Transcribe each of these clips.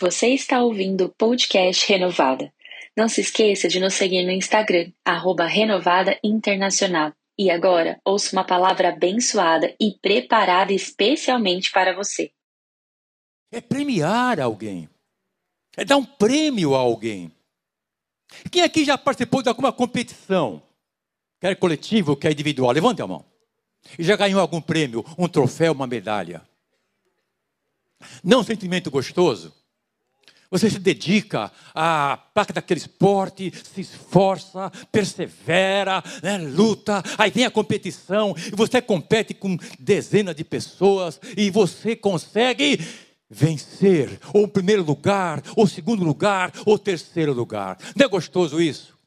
Você está ouvindo o podcast Renovada. Não se esqueça de nos seguir no Instagram, arroba Renovada Internacional. E agora, ouça uma palavra abençoada e preparada especialmente para você. É premiar alguém. É dar um prêmio a alguém. Quem aqui já participou de alguma competição? Quer coletivo, quer individual? Levante a mão. E já ganhou algum prêmio, um troféu, uma medalha? Não um sentimento gostoso? Você se dedica à prática daquele esporte, se esforça, persevera, né, luta, aí vem a competição, e você compete com dezenas de pessoas, e você consegue vencer, ou primeiro lugar, ou segundo lugar, ou terceiro lugar. Não é gostoso isso?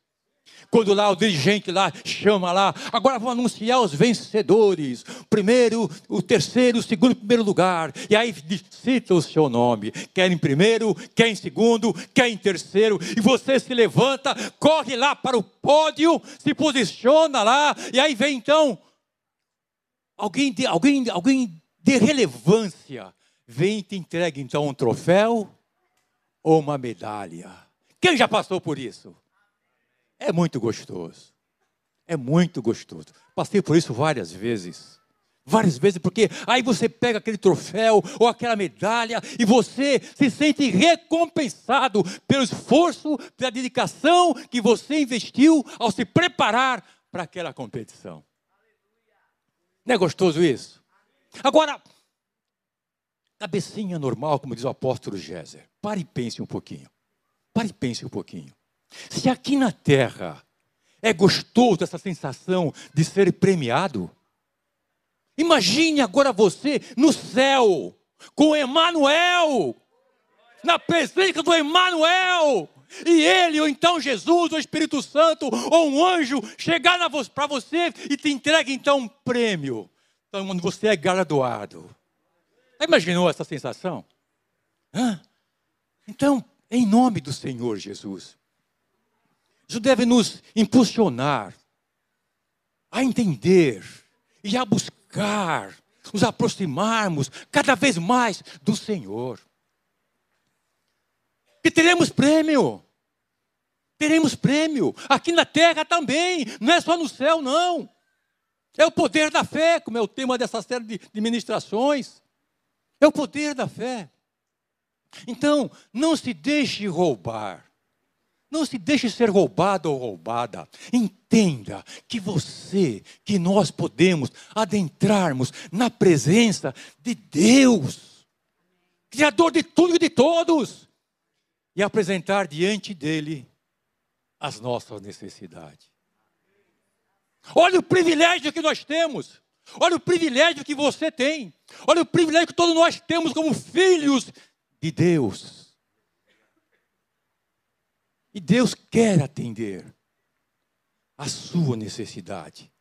Quando lá o dirigente lá chama lá, agora vamos anunciar os vencedores. Primeiro, o terceiro, o segundo, primeiro lugar. E aí cita o seu nome. Quer em primeiro, quer em segundo, quer em terceiro. E você se levanta, corre lá para o pódio, se posiciona lá. E aí vem então alguém de, alguém, alguém de relevância. Vem e te entrega então um troféu ou uma medalha. Quem já passou por isso? É muito gostoso. É muito gostoso. Passei por isso várias vezes. Várias vezes, porque aí você pega aquele troféu ou aquela medalha e você se sente recompensado pelo esforço, pela dedicação que você investiu ao se preparar para aquela competição. Não é gostoso isso? Agora, cabecinha normal, como diz o apóstolo Géser. Pare e pense um pouquinho. Pare e pense um pouquinho. Se aqui na terra é gostoso essa sensação de ser premiado, imagine agora você no céu, com Emanuel, na presença do Emanuel, e ele, ou então Jesus, ou Espírito Santo, ou um anjo, chegar para você e te entrega então um prêmio, então, onde você é graduado. Imaginou essa sensação? Hã? Então, em nome do Senhor Jesus, isso deve nos impulsionar a entender e a buscar, nos aproximarmos cada vez mais do Senhor. Que teremos prêmio. Teremos prêmio. Aqui na terra também. Não é só no céu, não. É o poder da fé, como é o tema dessa série de, de ministrações. É o poder da fé. Então, não se deixe roubar. Não se deixe ser roubado ou roubada. Entenda que você, que nós podemos adentrarmos na presença de Deus, Criador de tudo e de todos, e apresentar diante dele as nossas necessidades. Olha o privilégio que nós temos. Olha o privilégio que você tem. Olha o privilégio que todos nós temos como filhos de Deus. E Deus quer atender a sua necessidade.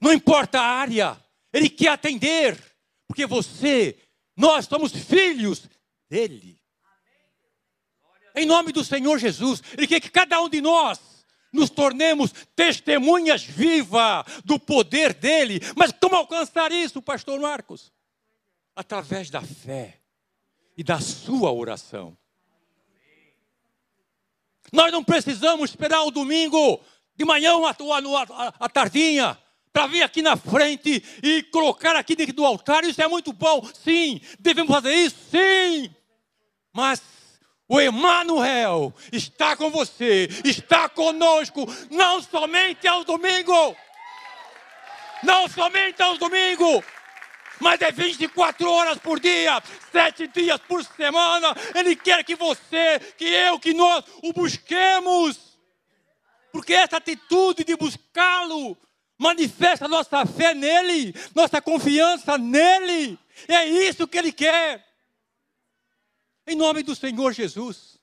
Não importa a área, Ele quer atender, porque você, nós somos filhos dEle. Em nome do Senhor Jesus, Ele quer que cada um de nós nos tornemos testemunhas vivas do poder dEle. Mas como alcançar isso, Pastor Marcos? Através da fé e da sua oração. Nós não precisamos esperar o domingo de manhã ou a, tardinha para vir aqui na frente e colocar aqui dentro do altar. Isso é muito bom, sim. Devemos fazer isso, sim. Mas o Emmanuel está com você, está conosco, não somente aos domingos. Não somente aos domingos mas é 24 horas por dia, sete dias por semana. Ele quer que você, que eu, que nós o busquemos. Porque essa atitude de buscá-lo manifesta nossa fé nele, nossa confiança nele. É isso que ele quer. Em nome do Senhor Jesus.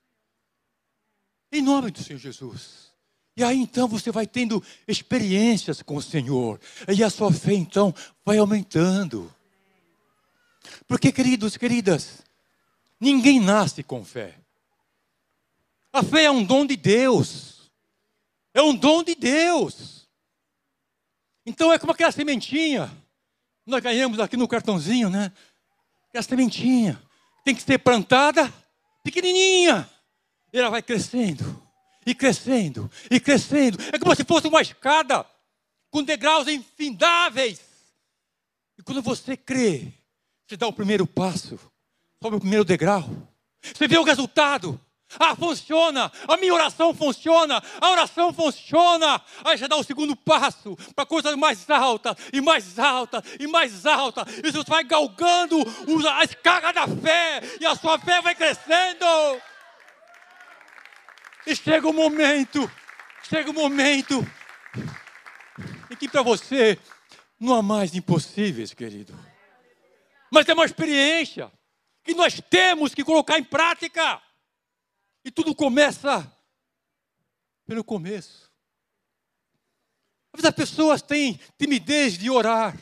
Em nome do Senhor Jesus. E aí então você vai tendo experiências com o Senhor. E a sua fé então vai aumentando. Porque, queridos, queridas, ninguém nasce com fé. A fé é um dom de Deus. É um dom de Deus. Então é como aquela sementinha. Nós ganhamos aqui no cartãozinho, né? Aquela sementinha. Tem que ser plantada, pequenininha. E ela vai crescendo, e crescendo, e crescendo. É como se fosse uma escada, com degraus infindáveis. E quando você crê, você dá o primeiro passo, sobe o primeiro degrau. Você vê o resultado. Ah, funciona, a minha oração funciona, a oração funciona. Aí já dá o segundo passo para coisas mais altas, e mais alta, e mais alta. E você vai galgando a escada da fé, e a sua fé vai crescendo. E chega o um momento, chega o um momento, em que para você não há mais impossíveis, querido. Mas é uma experiência que nós temos que colocar em prática. E tudo começa pelo começo. Às vezes as pessoas têm timidez de orar.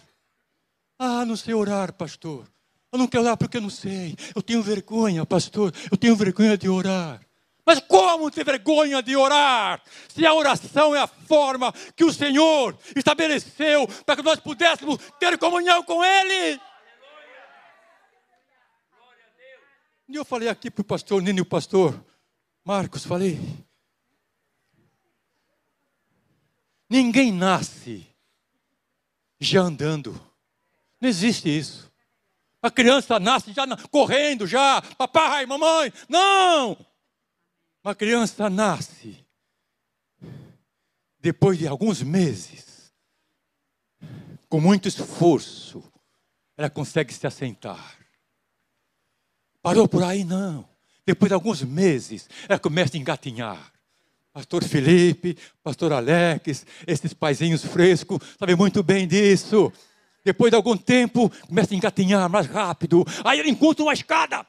Ah, não sei orar, pastor. Eu não quero orar porque eu não sei. Eu tenho vergonha, pastor. Eu tenho vergonha de orar. Mas como ter vergonha de orar? Se a oração é a forma que o Senhor estabeleceu para que nós pudéssemos ter comunhão com Ele. E eu falei aqui para o pastor Nino e o pastor Marcos, falei. Ninguém nasce já andando. Não existe isso. A criança nasce já correndo, já, papai, mamãe. Não! Uma criança nasce depois de alguns meses, com muito esforço, ela consegue se assentar. Parou por aí? Não. Depois de alguns meses, ela começa a engatinhar. Pastor Felipe, Pastor Alex, esses paizinhos frescos, sabem muito bem disso. Depois de algum tempo, começa a engatinhar mais rápido. Aí ela encontra uma escada.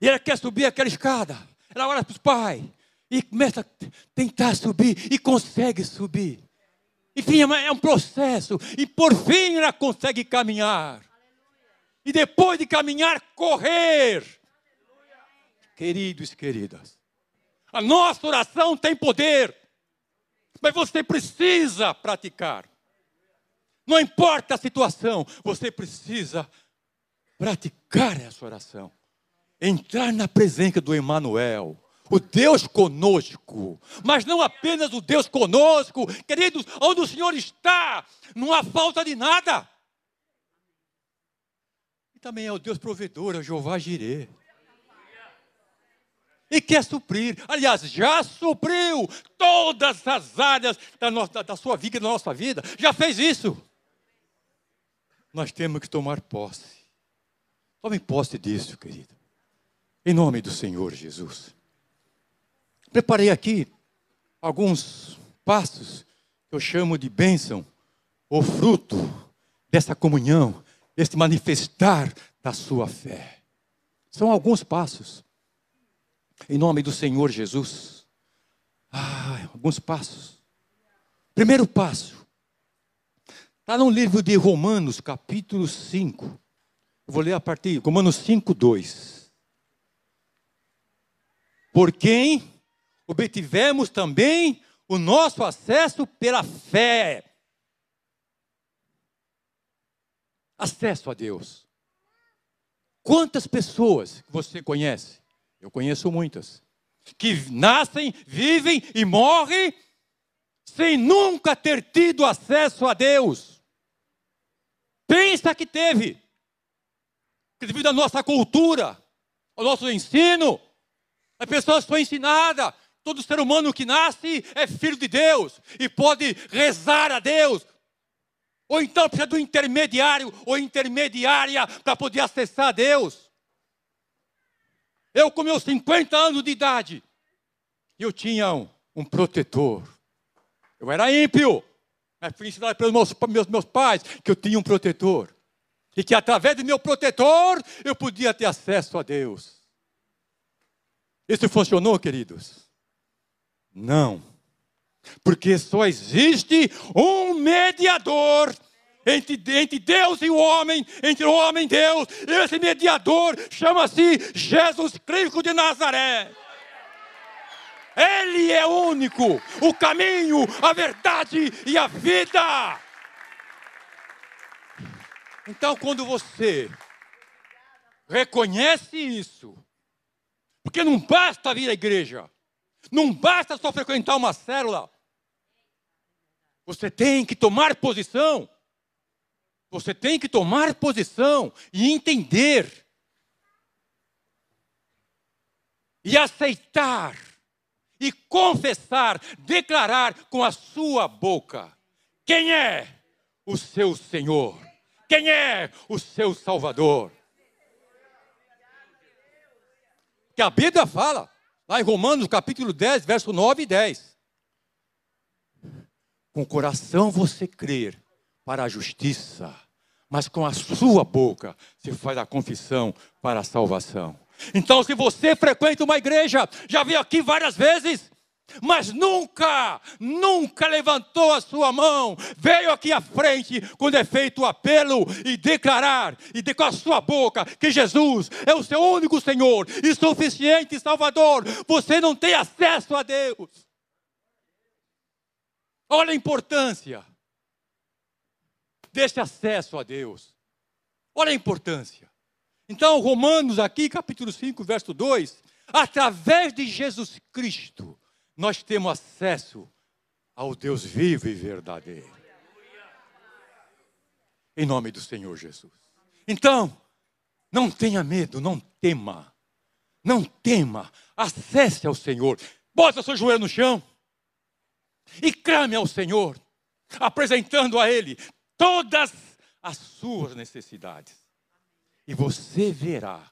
E ela quer subir aquela escada. Ela olha para os pais e começa a tentar subir e consegue subir. Enfim, é, é um processo. E por fim ela consegue caminhar. E depois de caminhar, correr. Queridos e queridas, a nossa oração tem poder, mas você precisa praticar. Não importa a situação, você precisa praticar essa oração. Entrar na presença do Emmanuel, o Deus conosco, mas não apenas o Deus conosco, queridos, onde o Senhor está, não há falta de nada. Também é o Deus provedor, é o Jeová Jireh e quer suprir. Aliás, já supriu todas as áreas da, nossa, da sua vida, da nossa vida. Já fez isso. Nós temos que tomar posse. Tome posse disso, querido. Em nome do Senhor Jesus. Preparei aqui alguns passos que eu chamo de bênção, ou fruto dessa comunhão, desse manifestar da sua fé. São alguns passos. Em nome do Senhor Jesus. Ah, alguns passos. Primeiro passo. Está no livro de Romanos, capítulo 5. Eu vou ler a partir, Romanos 5, 2. Por quem obtivemos também o nosso acesso pela fé. Acesso a Deus. Quantas pessoas você conhece eu conheço muitas. Que nascem, vivem e morrem sem nunca ter tido acesso a Deus. Pensa que teve. Que devido à nossa cultura, ao nosso ensino, as pessoas são ensinadas. Todo ser humano que nasce é filho de Deus e pode rezar a Deus. Ou então precisa do intermediário ou intermediária para poder acessar a Deus. Eu, com meus 50 anos de idade, eu tinha um, um protetor. Eu era ímpio. Mas fui ensinado pelos meus, meus, meus pais que eu tinha um protetor. E que através do meu protetor eu podia ter acesso a Deus. Isso funcionou, queridos? Não. Porque só existe um mediador entre, entre Deus e o homem, entre o homem e Deus. Esse mediador chama-se Jesus Cristo de Nazaré. Ele é único, o caminho, a verdade e a vida. Então, quando você reconhece isso, Porque não basta vir à igreja. Não basta só frequentar uma célula. Você tem que tomar posição. Você tem que tomar posição e entender. E aceitar. E confessar, declarar com a sua boca: quem é o seu Senhor? Quem é o seu Salvador? Que a Bíblia fala, lá em Romanos capítulo 10, verso 9 e 10. Com o coração você crer para a justiça, mas com a sua boca se faz a confissão para a salvação. Então, se você frequenta uma igreja, já vi aqui várias vezes, mas nunca, nunca levantou a sua mão, veio aqui à frente quando é feito o apelo e declarar, e de, com a sua boca, que Jesus é o seu único Senhor e suficiente Salvador, você não tem acesso a Deus. Olha a importância desse acesso a Deus. Olha a importância. Então, Romanos, aqui, capítulo 5, verso 2: através de Jesus Cristo nós temos acesso ao Deus vivo e verdadeiro. Em nome do Senhor Jesus. Então, não tenha medo, não tema. Não tema. Acesse ao Senhor. Bota seu joelho no chão. E clame ao Senhor, apresentando a Ele todas as suas necessidades. E você verá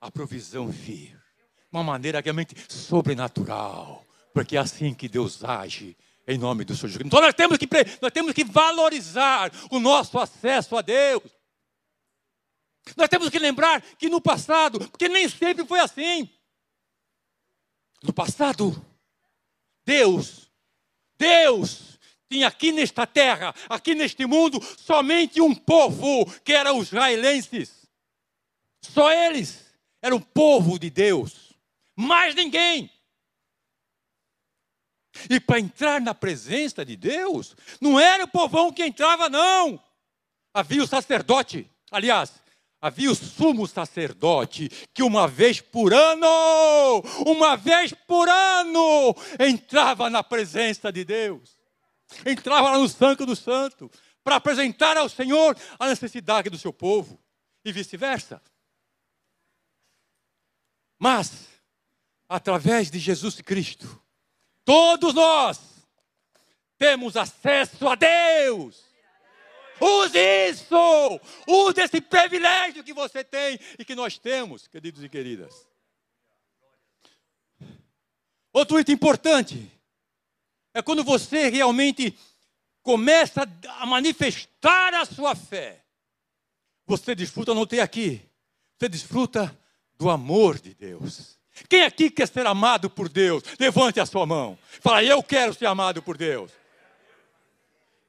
a provisão vir. Uma maneira realmente sobrenatural porque é assim que Deus age em nome do Senhor Jesus. Então nós temos que, nós temos que valorizar o nosso acesso a Deus. Nós temos que lembrar que no passado, porque nem sempre foi assim. No passado, Deus, Deus tinha aqui nesta terra, aqui neste mundo, somente um povo, que eram os israelenses. Só eles eram o povo de Deus. Mais ninguém. E para entrar na presença de Deus, não era o povão que entrava, não. Havia o sacerdote, aliás, havia o sumo sacerdote que uma vez por ano, uma vez por ano, entrava na presença de Deus. Entrava lá no Santo do Santo para apresentar ao Senhor a necessidade do seu povo e vice-versa. Mas, através de Jesus Cristo, Todos nós temos acesso a Deus. Use isso! Use esse privilégio que você tem e que nós temos, queridos e queridas. Outro item importante é quando você realmente começa a manifestar a sua fé. Você desfruta, não tem aqui, você desfruta do amor de Deus. Quem aqui quer ser amado por Deus? Levante a sua mão. Fala, eu quero ser amado por Deus.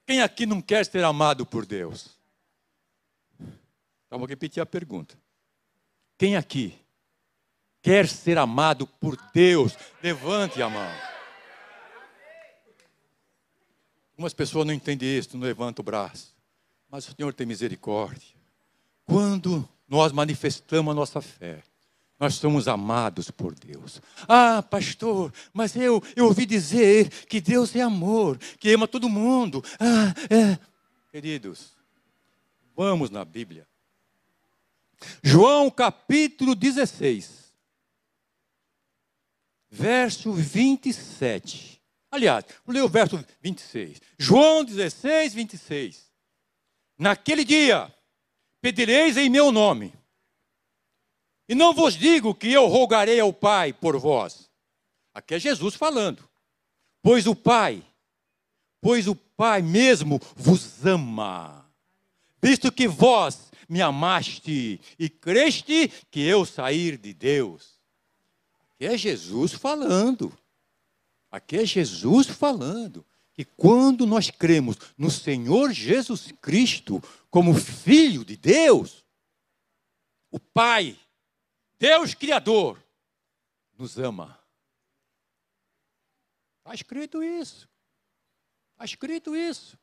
Quem aqui não quer ser amado por Deus? Então, vou repetir a pergunta. Quem aqui quer ser amado por Deus? Levante a mão. Algumas pessoas não entendem isso, não levantam o braço. Mas o Senhor tem misericórdia. Quando nós manifestamos a nossa fé, nós somos amados por Deus. Ah, pastor, mas eu, eu ouvi dizer que Deus é amor, que ama todo mundo. Ah, é. Queridos, vamos na Bíblia. João capítulo 16, verso 27. Aliás, vou ler o verso 26. João 16, 26. Naquele dia, pedireis em meu nome e não vos digo que eu rogarei ao Pai por vós. Aqui é Jesus falando. Pois o Pai, pois o Pai mesmo vos ama, visto que vós me amaste e creste que eu sair de Deus. Aqui é Jesus falando. Aqui é Jesus falando que quando nós cremos no Senhor Jesus Cristo como Filho de Deus, o Pai Deus Criador nos ama. Está escrito isso. Está escrito isso.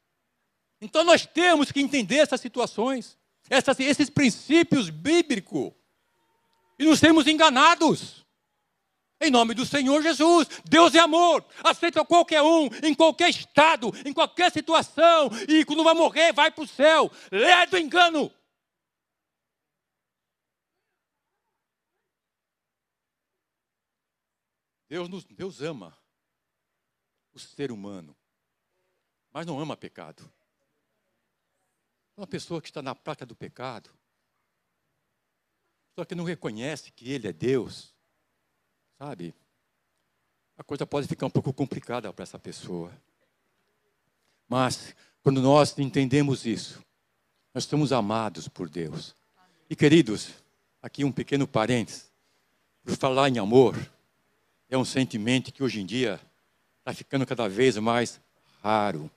Então nós temos que entender essas situações, essas, esses princípios bíblicos. E nos temos enganados. Em nome do Senhor Jesus. Deus é amor. Aceita qualquer um, em qualquer estado, em qualquer situação. E quando vai morrer, vai para o céu. Lé do engano. Deus, nos, Deus ama o ser humano, mas não ama pecado. Uma pessoa que está na prática do pecado, só que não reconhece que Ele é Deus, sabe? A coisa pode ficar um pouco complicada para essa pessoa. Mas, quando nós entendemos isso, nós somos amados por Deus. E queridos, aqui um pequeno parênteses, por falar em amor, é um sentimento que hoje em dia está ficando cada vez mais raro.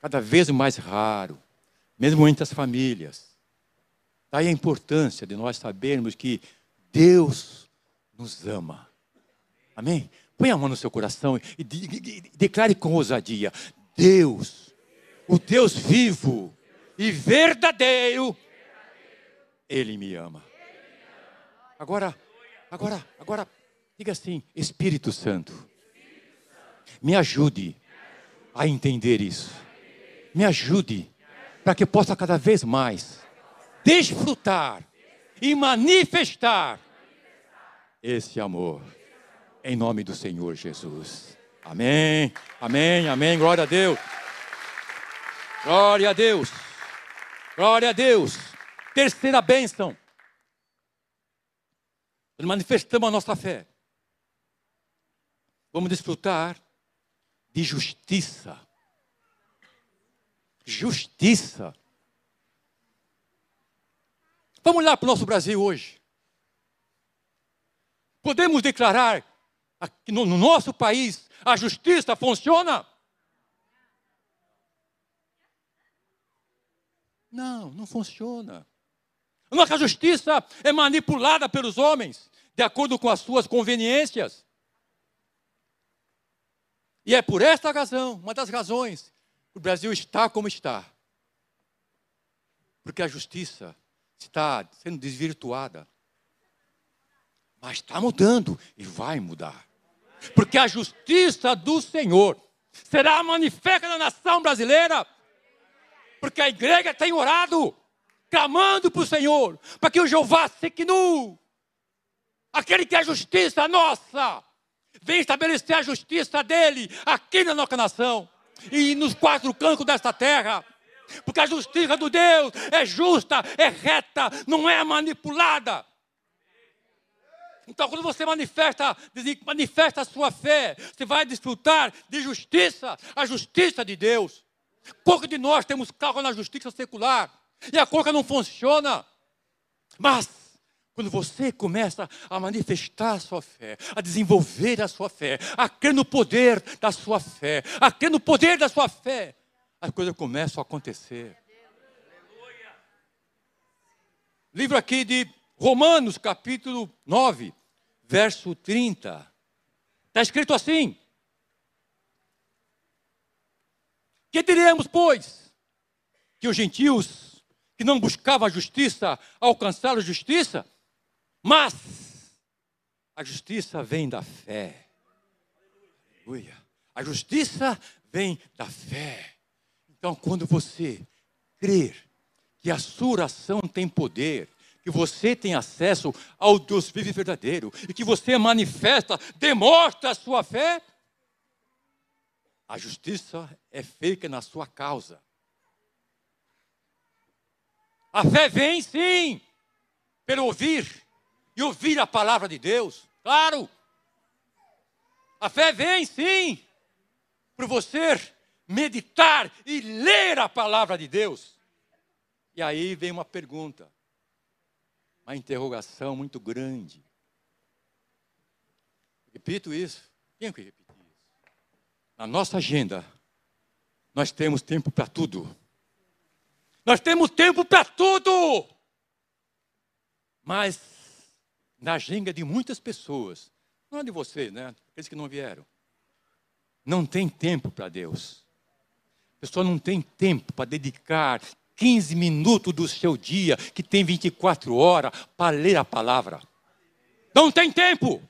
Cada vez mais raro, mesmo entre as famílias. Daí a importância de nós sabermos que Deus nos ama. Amém? Põe a mão no seu coração e, declare com ousadia: Deus, o Deus vivo e verdadeiro, Ele me ama. Agora, agora, agora, Diga assim: Espírito Santo, me ajude a entender isso. Me ajude para que eu possa cada vez mais desfrutar e manifestar esse amor. Em nome do Senhor Jesus. Amém, amém, amém. Glória a Deus. Glória a Deus. Glória a Deus. Terceira bênção. Manifestamos a nossa fé vamos desfrutar de justiça. Justiça. Vamos olhar para o nosso Brasil hoje. Podemos declarar que no nosso país a justiça funciona? Não, não funciona. A nossa justiça é manipulada pelos homens, de acordo com as suas conveniências. E é por esta razão, uma das razões, que o Brasil está como está. Porque a justiça está sendo desvirtuada. Mas está mudando e vai mudar. Porque a justiça do Senhor será manifesta na nação brasileira. Porque a igreja tem orado, clamando para o Senhor, para que o Jeová seque nu, aquele que é a justiça nossa, vem estabelecer a justiça dele aqui na nossa nação e nos quatro cantos desta terra. Porque a justiça do Deus é justa, é reta, não é manipulada. Então, quando você manifesta, manifesta a sua fé, você vai desfrutar de justiça, a justiça de Deus. Pouco de nós temos carro na justiça secular e a coisa não funciona. Mas quando você começa a manifestar a sua fé, a desenvolver a sua fé, a crer no poder da sua fé, a crer no poder da sua fé, as coisas começam a acontecer. Livro aqui de Romanos, capítulo 9, verso 30. Está escrito assim: Que diremos, pois? Que os gentios que não buscavam a justiça alcançaram a justiça? Mas a justiça vem da fé. Aleluia. A justiça vem da fé. Então, quando você crer que a sua oração tem poder, que você tem acesso ao Deus vivo e verdadeiro, e que você manifesta, demonstra a sua fé, a justiça é feita na sua causa. A fé vem sim, pelo ouvir, e ouvir a palavra de Deus. Claro. A fé vem sim por você meditar e ler a palavra de Deus. E aí vem uma pergunta, uma interrogação muito grande. Repito isso. Quem que repetir isso? Na nossa agenda, nós temos tempo para tudo. Nós temos tempo para tudo. Mas na agenda de muitas pessoas, não é de vocês, né? Aqueles que não vieram. Não tem tempo para Deus. A pessoa não tem tempo para dedicar 15 minutos do seu dia, que tem 24 horas, para ler a palavra. Não tem tempo.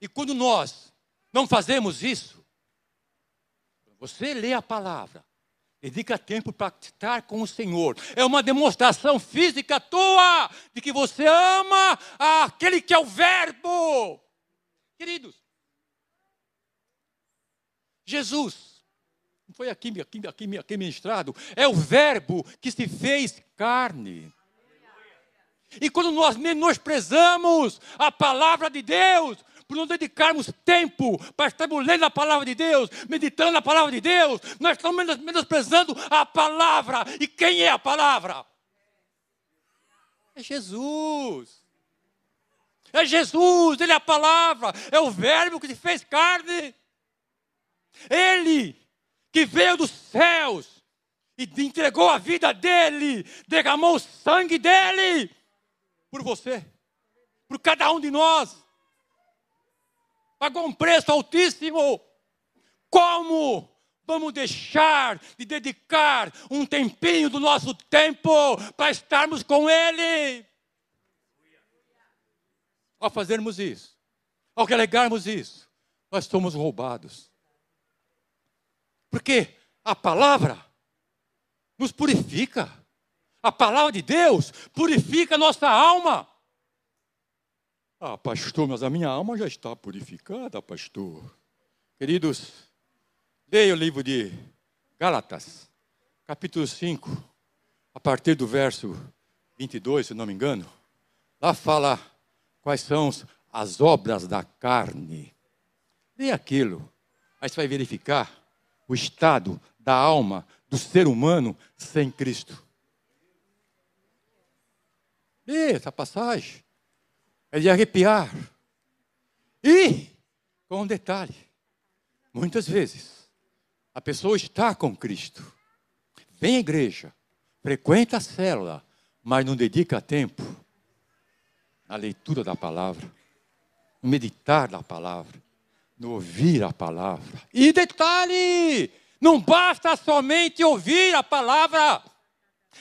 E quando nós não fazemos isso, você lê a palavra, dedica tempo para estar com o Senhor. É uma demonstração física tua de que você ama aquele que é o Verbo. Queridos, Jesus, foi aqui, aqui, aqui, aqui ministrado, é o Verbo que se fez carne. E quando nós menosprezamos a palavra de Deus, por não dedicarmos tempo para estarmos lendo a palavra de Deus, meditando na palavra de Deus, nós estamos menosprezando a palavra. E quem é a palavra? É Jesus. É Jesus, Ele é a palavra, é o Verbo que se fez carne. Ele que veio dos céus e entregou a vida dele, derramou o sangue dele por você, por cada um de nós pagou um preço altíssimo. Como vamos deixar de dedicar um tempinho do nosso tempo para estarmos com Ele? Ao fazermos isso, ao relegarmos isso, nós somos roubados. Porque a palavra nos purifica. A palavra de Deus purifica a nossa alma. Ah, pastor, mas a minha alma já está purificada, pastor. Queridos, leia o livro de Gálatas, capítulo 5, a partir do verso 22, se não me engano. Lá fala quais são as obras da carne. Leia aquilo, aí você vai verificar o estado da alma do ser humano sem Cristo. Leia essa passagem é de arrepiar. E, com um detalhe, muitas vezes, a pessoa está com Cristo, vem à igreja, frequenta a célula, mas não dedica tempo na leitura da palavra, no meditar da palavra, no ouvir a palavra. E detalhe, não basta somente ouvir a palavra.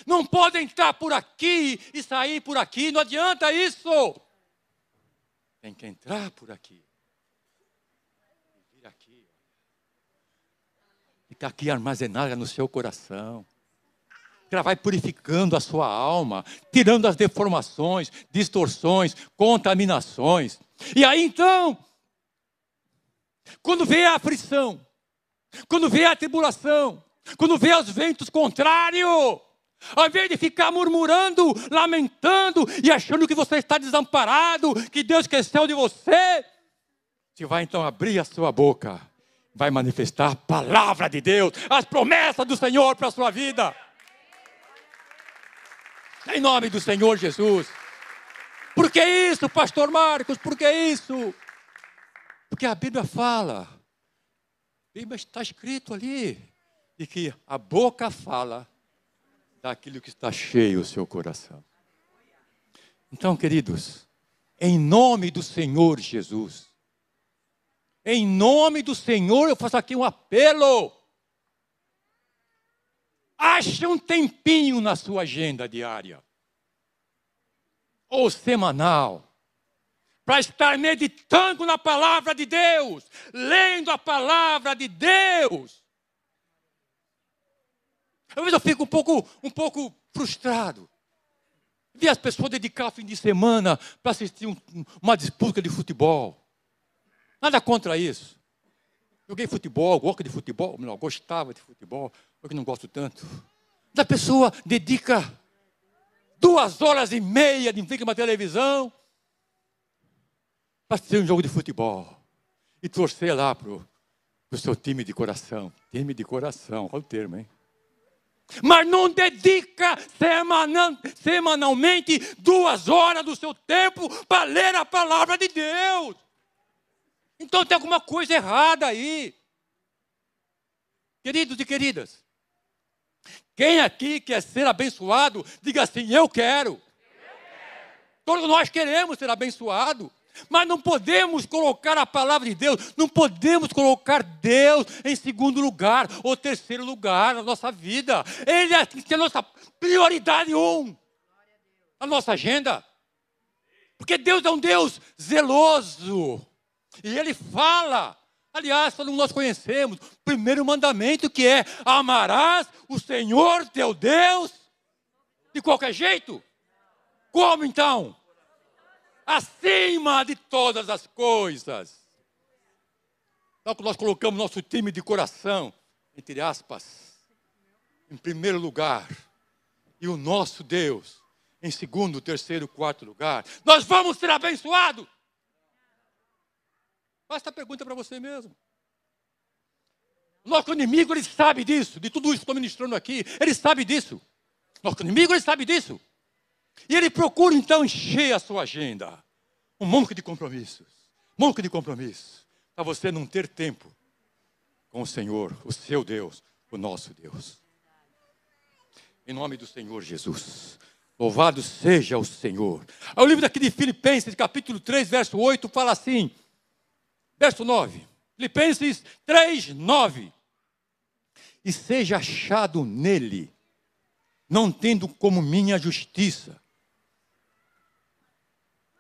Não pode entrar por aqui e sair por aqui, não adianta isso. Tem que entrar por aqui. E vir aqui. Ficar aqui armazenada no seu coração. Ela vai purificando a sua alma, tirando as deformações, distorções, contaminações. E aí então, quando vê a aflição, quando vê a tribulação, quando vê os ventos contrários, ao invés de ficar murmurando, lamentando e achando que você está desamparado, que Deus esqueceu de você, você vai então abrir a sua boca, vai manifestar a palavra de Deus, as promessas do Senhor para a sua vida. Em nome do Senhor Jesus. Por que isso, pastor Marcos? Por que isso? Porque a Bíblia fala, a Bíblia está escrito ali, de que a boca fala daquilo que está cheio o seu coração. Então, queridos, em nome do Senhor Jesus, em nome do Senhor, eu faço aqui um apelo. Ache um tempinho na sua agenda diária ou semanal para estar meditando na palavra de Deus, lendo a palavra de Deus. Às vezes eu fico um pouco, um pouco frustrado. Vi as pessoas dedicar fim de semana para assistir um, uma disputa de futebol. Nada contra isso. Joguei futebol, gosto de futebol, não, gostava de futebol, porque não gosto tanto. Da pessoa dedica duas horas e meia de frente a uma televisão para assistir um jogo de futebol e torcer lá para o seu time de coração. Time de coração, qual o termo, hein? Mas não dedica semanalmente duas horas do seu tempo para ler a palavra de Deus. Então tem alguma coisa errada aí. Queridos e queridas, quem aqui quer ser abençoado, diga assim: Eu quero. Eu quero. Todos nós queremos ser abençoados. Mas não podemos colocar a palavra de Deus, não podemos colocar Deus em segundo lugar ou terceiro lugar na nossa vida. Ele é, é a nossa prioridade um. na nossa agenda. Porque Deus é um Deus zeloso. E Ele fala. Aliás, nós conhecemos o primeiro mandamento que é: amarás o Senhor teu Deus de qualquer jeito. Como então? Acima de todas as coisas. Então, nós colocamos nosso time de coração, entre aspas, em primeiro lugar, e o nosso Deus em segundo, terceiro, quarto lugar, nós vamos ser abençoados. Basta a pergunta para você mesmo. Nosso inimigo, ele sabe disso, de tudo isso que estou ministrando aqui, ele sabe disso. Nosso inimigo, ele sabe disso. E ele procura então encher a sua agenda. Um monte de compromissos. Um monte de compromissos. Para você não ter tempo com o Senhor, o seu Deus, o nosso Deus. Em nome do Senhor Jesus. Louvado seja o Senhor. O livro aqui de Filipenses, capítulo 3, verso 8, fala assim. Verso 9. Filipenses 3, 9. E seja achado nele, não tendo como minha justiça,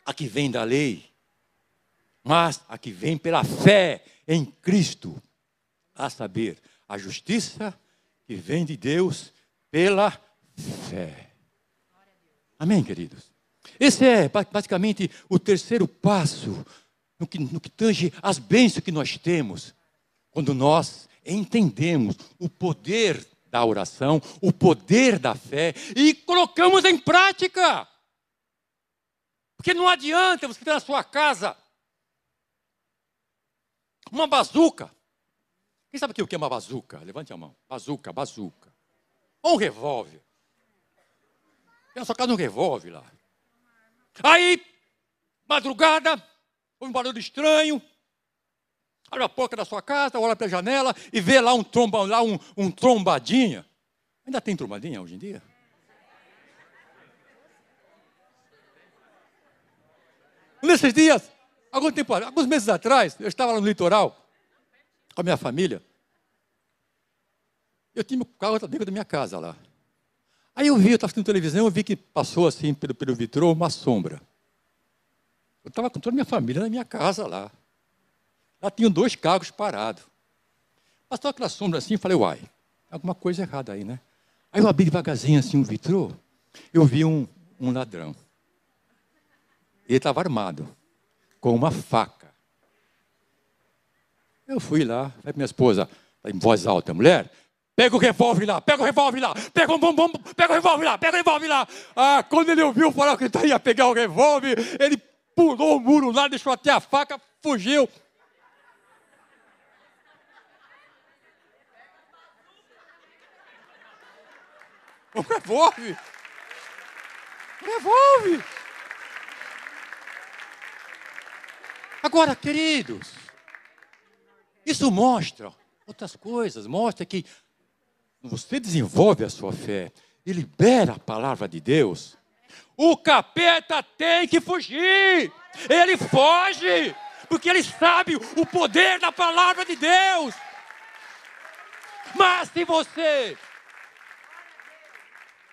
a que vem da lei, mas a que vem pela fé em Cristo, a saber, a justiça que vem de Deus pela fé. Amém, queridos? Esse é basicamente o terceiro passo no que, no que tange as bênçãos que nós temos, quando nós entendemos o poder da oração, o poder da fé e colocamos em prática. Porque não adianta você ter na sua casa uma bazuca. Quem sabe o que é uma bazuca? Levante a mão. Bazuca, bazuca. Ou um revólver. Tem na sua casa um revólver lá. Aí, madrugada, ouve um barulho estranho. Abre a porta da sua casa, olha para a janela e vê lá um tromba, lá um, um trombadinha. Ainda tem trombadinha hoje em dia? Nesses dias, algum tempo, alguns meses atrás, eu estava lá no litoral com a minha família. Eu tinha o carro dentro da minha casa lá. Aí eu vi, eu estava assistindo televisão, eu vi que passou assim pelo, pelo vitrô uma sombra. Eu estava com toda a minha família na minha casa lá. Lá tinham dois carros parados. Passou aquela sombra assim, falei, uai, alguma coisa errada aí, né? Aí eu abri devagarzinho assim o um vitrô, eu vi um, um ladrão. Ele estava armado, com uma faca. Eu fui lá, falei para minha esposa, em voz alta, mulher, Pega o revólver lá, pega o revólver lá, pega o bombom, pega o revólver lá, pega o revólver lá. Ah, quando ele ouviu falar que ele ia pegar o revólver, ele pulou o muro lá, deixou até a faca, fugiu. O revólver. O Agora, queridos, isso mostra outras coisas, mostra que você desenvolve a sua fé e libera a palavra de Deus, o capeta tem que fugir. Ele foge, porque ele sabe o poder da palavra de Deus. Mas se você,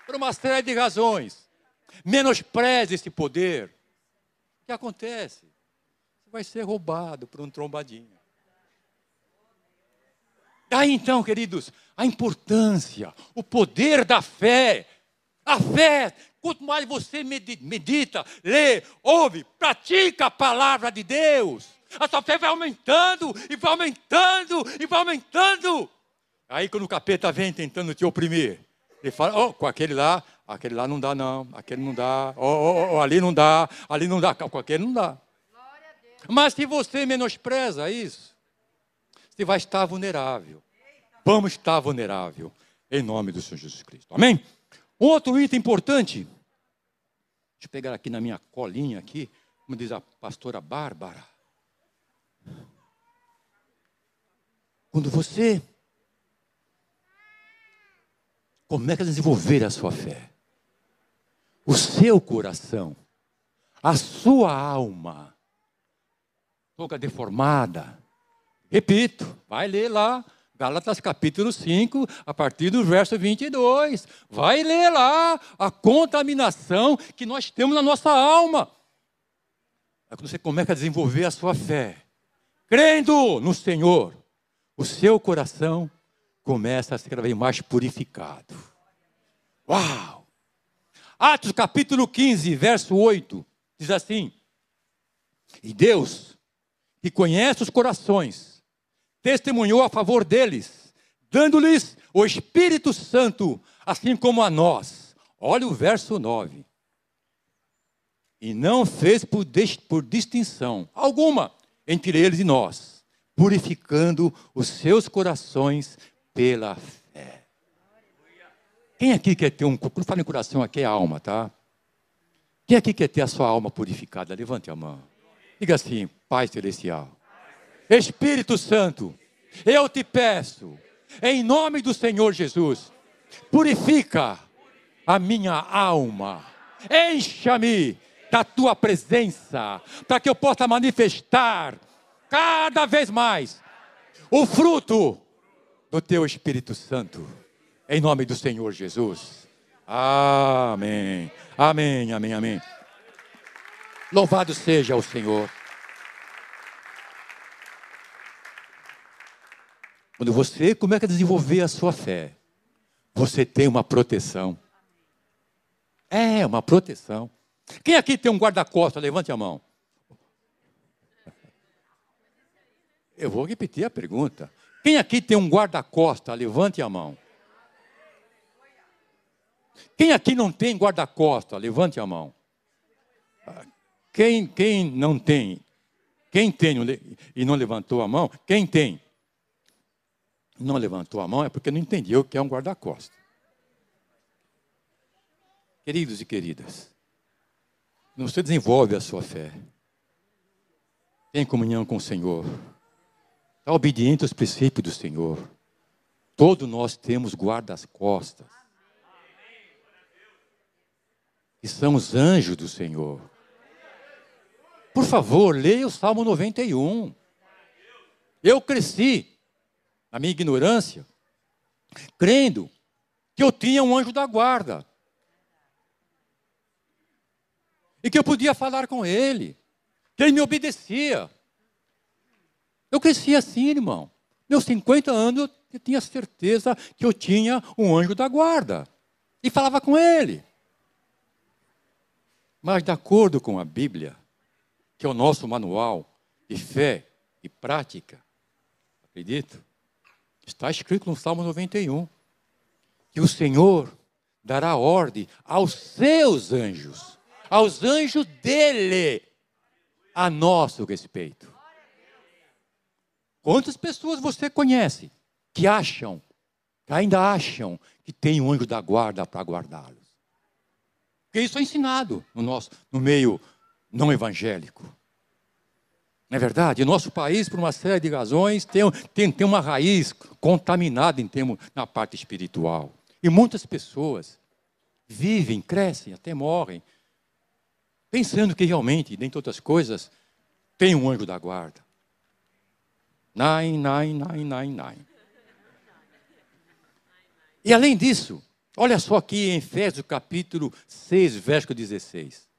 por uma série de razões, menospreza esse poder, o que acontece? Vai ser roubado por um trombadinho. Daí então, queridos, a importância, o poder da fé. A fé, quanto mais você medita, lê, ouve, pratica a palavra de Deus, a sua fé vai aumentando, e vai aumentando, e vai aumentando. Aí quando o capeta vem tentando te oprimir, ele fala, oh, com aquele lá, aquele lá não dá não, aquele não dá, oh, oh, oh ali não dá, ali não dá, com aquele não dá. Mas se você menospreza isso, você vai estar vulnerável vamos estar vulnerável em nome do Senhor Jesus Cristo. Amém? Outro item importante. Deixa eu pegar aqui na minha colinha aqui, como diz a pastora Bárbara. Quando você começa a desenvolver a sua fé, o seu coração, a sua alma, toda deformada. Repito, vai ler lá Gálatas capítulo 5, a partir do verso 22. Vai ler lá a contaminação que nós temos na nossa alma. É quando você começa a desenvolver a sua fé, crendo no Senhor, o seu coração começa a ser cada vez mais purificado. Uau! Atos capítulo 15, verso 8, diz assim: E Deus, que conhece os corações, testemunhou a favor deles, dando-lhes o Espírito Santo, assim como a nós. Olha o verso 9. E não fez por, por distinção alguma entre eles e nós, purificando os seus corações pela fé. Quem aqui quer ter um. Quando falo em coração, aqui é alma, tá? Quem aqui quer ter a sua alma purificada? Levante a mão. Diga assim: Pai Celestial. Espírito Santo, eu te peço, em nome do Senhor Jesus, purifica a minha alma, encha-me da tua presença, para que eu possa manifestar cada vez mais o fruto do teu Espírito Santo, em nome do Senhor Jesus. Amém, amém, amém, amém. Louvado seja o Senhor. Quando você começa a desenvolver a sua fé, você tem uma proteção. É, uma proteção. Quem aqui tem um guarda-costas? Levante a mão. Eu vou repetir a pergunta. Quem aqui tem um guarda-costas? Levante a mão. Quem aqui não tem guarda-costas? Levante a mão. Quem, quem não tem? Quem tem e não levantou a mão? Quem tem? Não levantou a mão é porque não entendeu o que é um guarda-costas. Queridos e queridas, você desenvolve a sua fé, tem comunhão com o Senhor, está obediente aos princípios do Senhor. Todos nós temos guardas-costas, que são os anjos do Senhor. Por favor, leia o Salmo 91. Eu cresci, na minha ignorância, crendo que eu tinha um anjo da guarda. E que eu podia falar com ele, que ele me obedecia. Eu cresci assim, irmão. Meus 50 anos eu tinha certeza que eu tinha um anjo da guarda. E falava com ele. Mas, de acordo com a Bíblia, que é o nosso manual de fé e prática, acredito, está escrito no Salmo 91, que o Senhor dará ordem aos seus anjos, aos anjos dele, a nosso respeito. Quantas pessoas você conhece que acham, que ainda acham que tem um anjo da guarda para guardá-los? Porque isso é ensinado no nosso no meio não evangélico. Não é verdade? Nosso país, por uma série de razões, tem, tem, tem uma raiz contaminada em termos, na parte espiritual. E muitas pessoas vivem, crescem, até morrem, pensando que realmente, dentre outras coisas, tem um anjo da guarda. Nine, nine, nine, nine, nine. E além disso, olha só aqui em Efésios capítulo 6, verso 16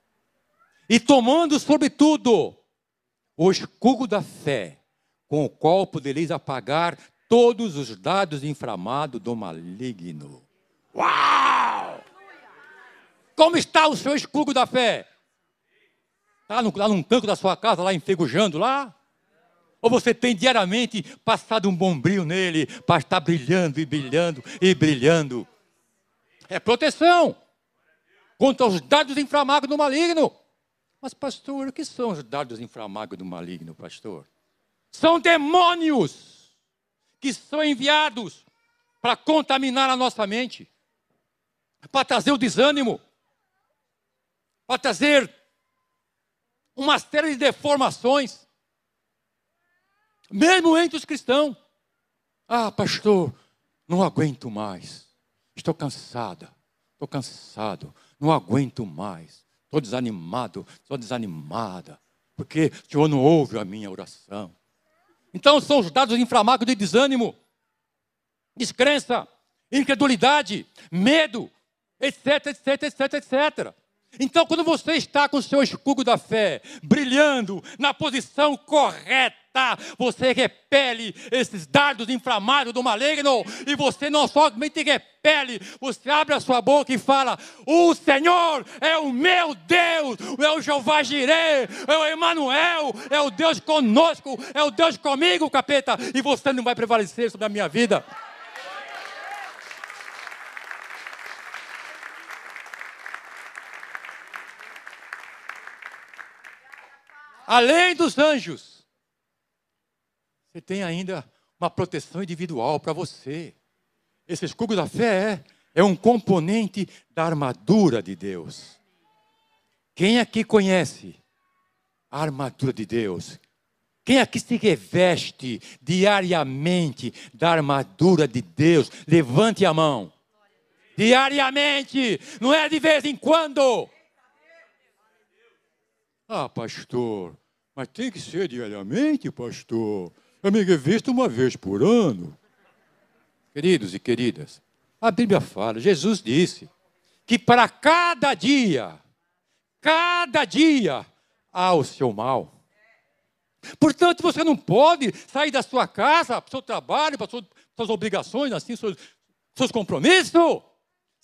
e tomando sobretudo o escudo da fé, com o qual podereis apagar todos os dados inflamados do maligno. Uau! Como está o seu escudo da fé? Está lá num canto da sua casa, lá enferrujando lá? Ou você tem diariamente passado um bom brilho nele para estar brilhando e brilhando e brilhando? É proteção contra os dados inflamados do maligno. Mas, pastor, o que são os dardos inflamados do maligno, pastor? São demônios que são enviados para contaminar a nossa mente, para trazer o desânimo, para trazer uma série de deformações, mesmo entre os cristãos. Ah, pastor, não aguento mais, estou cansada, estou cansado, não aguento mais. Estou desanimado, estou desanimada, porque o Senhor não ouve a minha oração. Então são os dados inflamados de desânimo. descrença, incredulidade, medo, etc, etc, etc, etc. Então, quando você está com o seu escudo da fé brilhando na posição correta, você repele esses dardos inflamados do maligno. E você não somente repele, você abre a sua boca e fala: O Senhor é o meu Deus, é o Jeová Jireh, é o Emanuel, é o Deus conosco, é o Deus comigo, capeta, e você não vai prevalecer sobre a minha vida. além dos anjos, você tem ainda uma proteção individual para você. Esse escudo da fé é, é um componente da armadura de Deus. Quem aqui conhece a armadura de Deus? Quem aqui se reveste diariamente da armadura de Deus? Levante a mão. Diariamente, não é de vez em quando. Ah, pastor, mas tem que ser diariamente, pastor. Eu me uma vez por ano. Queridos e queridas, a Bíblia fala, Jesus disse que para cada dia, cada dia há o seu mal. Portanto, você não pode sair da sua casa para o seu trabalho, para as suas obrigações, assim, seus, seus compromissos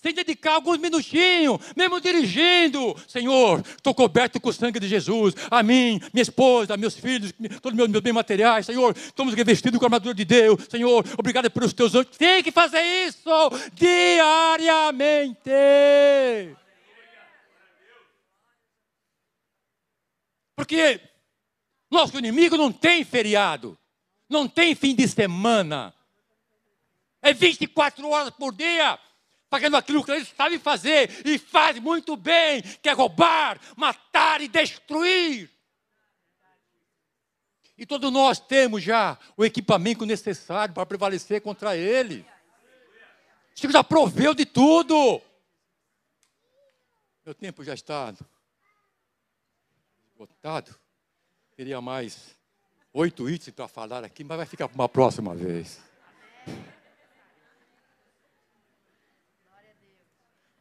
sem dedicar alguns minutinhos, mesmo dirigindo. Senhor, estou coberto com o sangue de Jesus. A mim, minha esposa, meus filhos, todos os meus bens materiais. Senhor, estamos revestidos com a armadura de Deus. Senhor, obrigado pelos teus anjos. Tem que fazer isso diariamente. Porque nosso inimigo não tem feriado, não tem fim de semana. É 24 horas por dia fazendo aquilo que eles sabem fazer e faz muito bem, que é roubar, matar e destruir. E todos nós temos já o equipamento necessário para prevalecer contra ele. O Senhor já proveu de tudo. Meu tempo já está esgotado. Teria mais oito itens para falar aqui, mas vai ficar para uma próxima vez.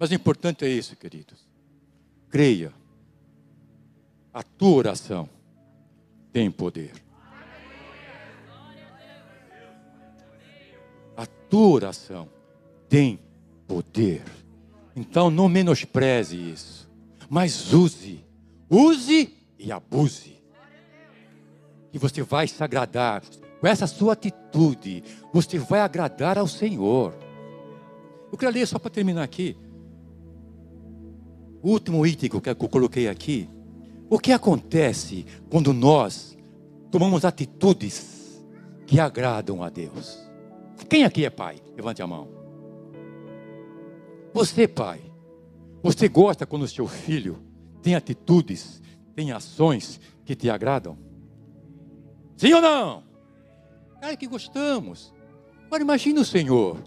Mas o importante é isso, queridos. Creia. A tua oração tem poder. A tua oração tem poder. Então não menospreze isso, mas use. Use e abuse. E você vai se agradar. Com essa sua atitude, você vai agradar ao Senhor. Eu quero ler só para terminar aqui. O último item que eu coloquei aqui. O que acontece quando nós tomamos atitudes que agradam a Deus? Quem aqui é pai? Levante a mão. Você, pai, você gosta quando o seu filho tem atitudes, tem ações que te agradam? Sim ou não? Claro que gostamos. Agora imagine o Senhor,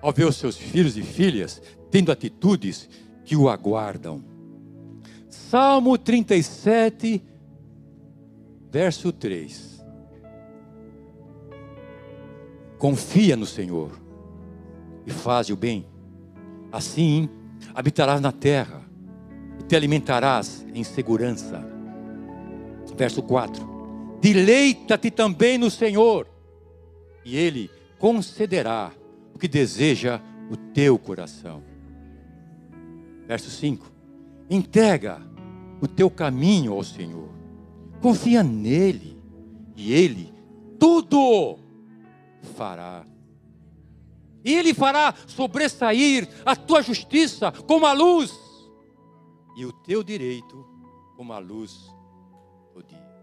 ao ver os seus filhos e filhas tendo atitudes que o aguardam. Salmo 37, verso 3. Confia no Senhor e faz o bem. Assim habitarás na terra e te alimentarás em segurança. Verso 4. Deleita-te também no Senhor, e Ele concederá o que deseja o teu coração. Verso 5: Entrega o teu caminho ao Senhor, confia nele, e ele tudo fará. E ele fará sobressair a tua justiça como a luz, e o teu direito como a luz do dia.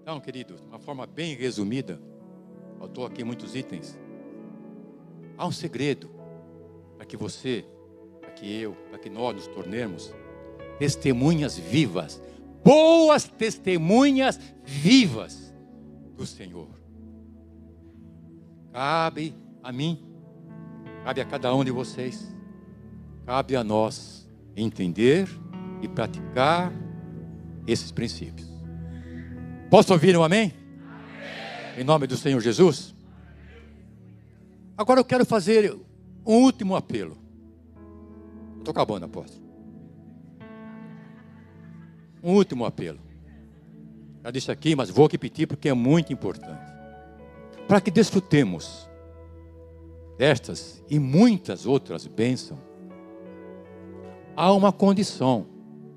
Então, queridos, de uma forma bem resumida, faltou aqui muitos itens. Há um segredo para que você, que eu, para que nós nos tornemos testemunhas vivas, boas testemunhas vivas do Senhor. Cabe a mim, cabe a cada um de vocês, cabe a nós entender e praticar esses princípios. Posso ouvir um amém? amém? Em nome do Senhor Jesus? Agora eu quero fazer um último apelo. Estou acabando, apóstolo. Um último apelo. Já disse aqui, mas vou repetir porque é muito importante. Para que desfrutemos destas e muitas outras bênçãos, há uma condição,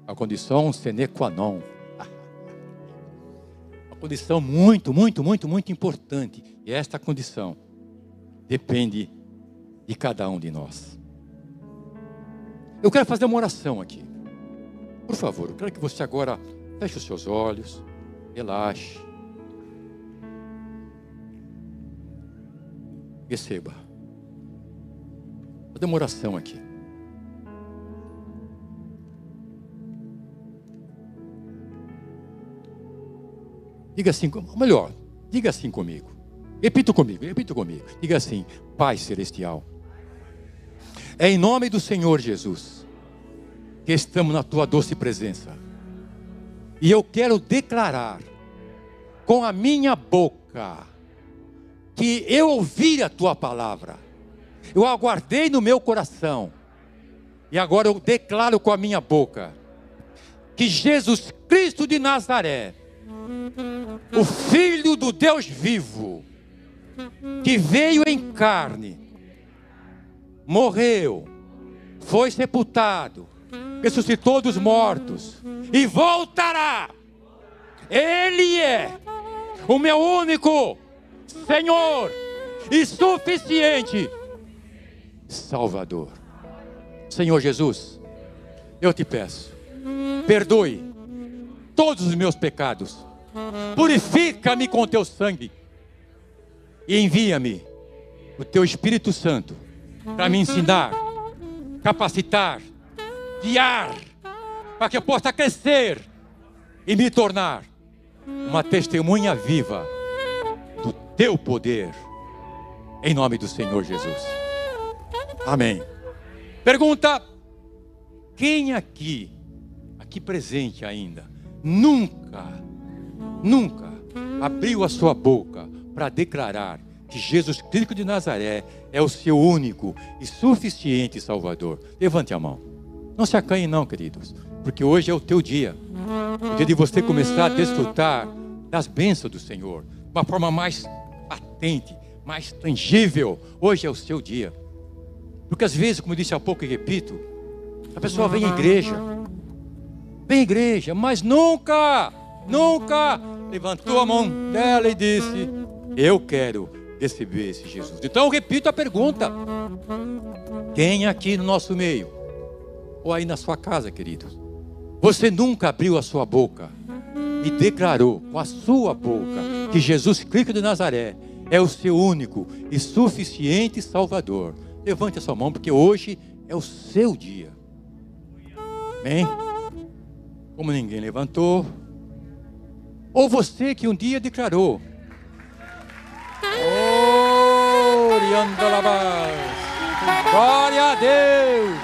a condição sine qua non. Uma condição muito, muito, muito, muito importante. E esta condição depende de cada um de nós. Eu quero fazer uma oração aqui. Por favor, eu quero que você agora feche os seus olhos, relaxe. Receba. Vou fazer uma oração aqui. Diga assim, melhor, diga assim comigo. Repita comigo, repita comigo. Diga assim: Pai Celestial, é em nome do Senhor Jesus que estamos na tua doce presença. E eu quero declarar com a minha boca que eu ouvi a tua palavra. Eu aguardei no meu coração. E agora eu declaro com a minha boca que Jesus Cristo de Nazaré, o Filho do Deus vivo, que veio em carne, morreu, foi sepultado, ressuscitou dos mortos e voltará. Ele é o meu único Senhor e suficiente Salvador. Senhor Jesus, eu te peço, perdoe todos os meus pecados, purifica-me com teu sangue e envia-me o teu Espírito Santo para me ensinar, capacitar, guiar, para que eu possa crescer e me tornar uma testemunha viva do teu poder, em nome do Senhor Jesus. Amém. Pergunta: quem aqui, aqui presente ainda, nunca, nunca abriu a sua boca para declarar que Jesus Cristo de Nazaré é o seu único e suficiente Salvador. Levante a mão. Não se acanhe, não, queridos, porque hoje é o teu dia. O dia de você começar a desfrutar das bênçãos do Senhor, de uma forma mais patente, mais tangível. Hoje é o seu dia. Porque às vezes, como eu disse há pouco e repito, a pessoa vem à igreja, vem à igreja, mas nunca, nunca levantou a mão dela e disse: Eu quero receber esse Jesus. Então eu repito a pergunta: quem aqui no nosso meio, ou aí na sua casa, queridos, você nunca abriu a sua boca e declarou com a sua boca que Jesus Cristo de Nazaré é o seu único e suficiente Salvador? Levante a sua mão, porque hoje é o seu dia. Amém? Como ninguém levantou, ou você que um dia declarou: Glória a Deus!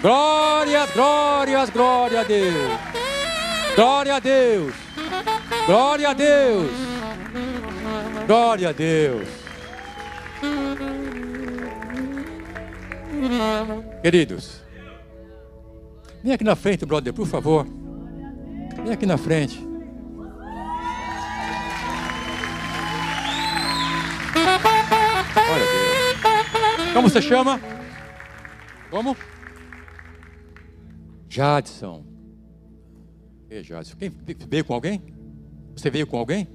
Glórias, glórias, glória a Deus! Glória a Deus! Glória a Deus! Glória a Deus! Queridos, vem aqui na frente, brother, por favor. Vem aqui na frente. Como você chama? Como? Jadson. Ei, Jadson. Quem veio com alguém? Você veio com alguém?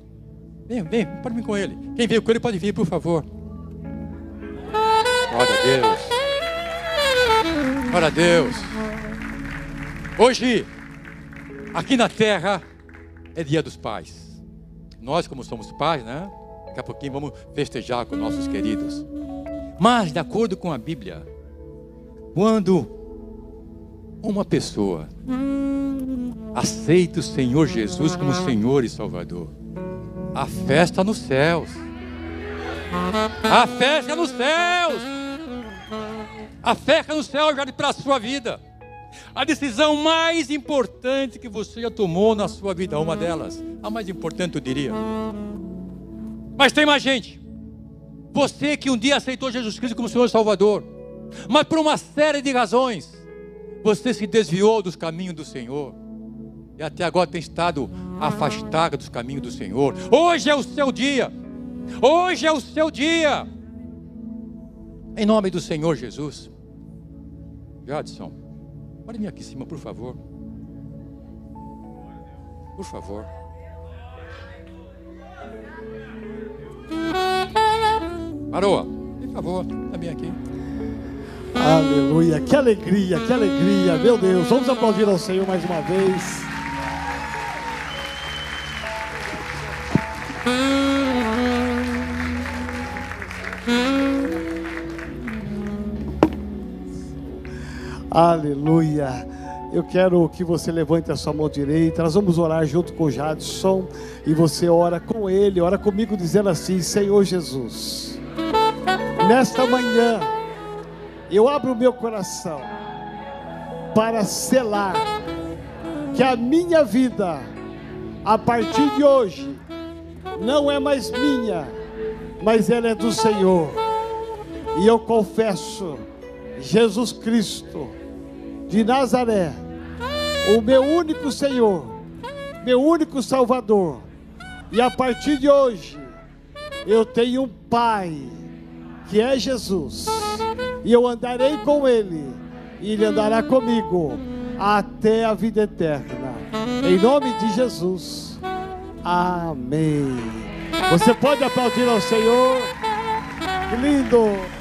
Vem, vem, pode vir com ele. Quem veio com ele pode vir, por favor. Glória a Deus. Glória a Deus. Hoje, aqui na terra, é dia dos pais. Nós, como somos pais, né? Daqui a pouquinho vamos festejar com nossos queridos. Mas, de acordo com a Bíblia, quando uma pessoa aceita o Senhor Jesus como Senhor e Salvador, a festa nos céus. A festa nos céus. A festa nos céus já para a sua vida. A decisão mais importante que você já tomou na sua vida, uma delas, a mais importante eu diria. Mas tem mais gente. Você que um dia aceitou Jesus Cristo como Senhor e Salvador, mas por uma série de razões, você se desviou dos caminhos do Senhor. E até agora tem estado afastado dos caminhos do Senhor. Hoje é o seu dia. Hoje é o seu dia. Em nome do Senhor Jesus. Jadson, pode vir aqui em cima, por favor. Por favor. Maroa, por favor, também aqui. Aleluia, que alegria, que alegria, meu Deus. Vamos aplaudir ao Senhor mais uma vez. Aleluia. Eu quero que você levante a sua mão direita. Nós vamos orar junto com o Jadson. E você ora com ele, ora comigo, dizendo assim: Senhor Jesus, nesta manhã, eu abro o meu coração para selar que a minha vida, a partir de hoje, não é mais minha, mas ela é do Senhor. E eu confesso, Jesus Cristo de Nazaré, o meu único Senhor, meu único Salvador. E a partir de hoje, eu tenho um Pai, que é Jesus, e eu andarei com Ele, e Ele andará comigo até a vida eterna. Em nome de Jesus. Amém. Você pode aplaudir ao Senhor. Que lindo.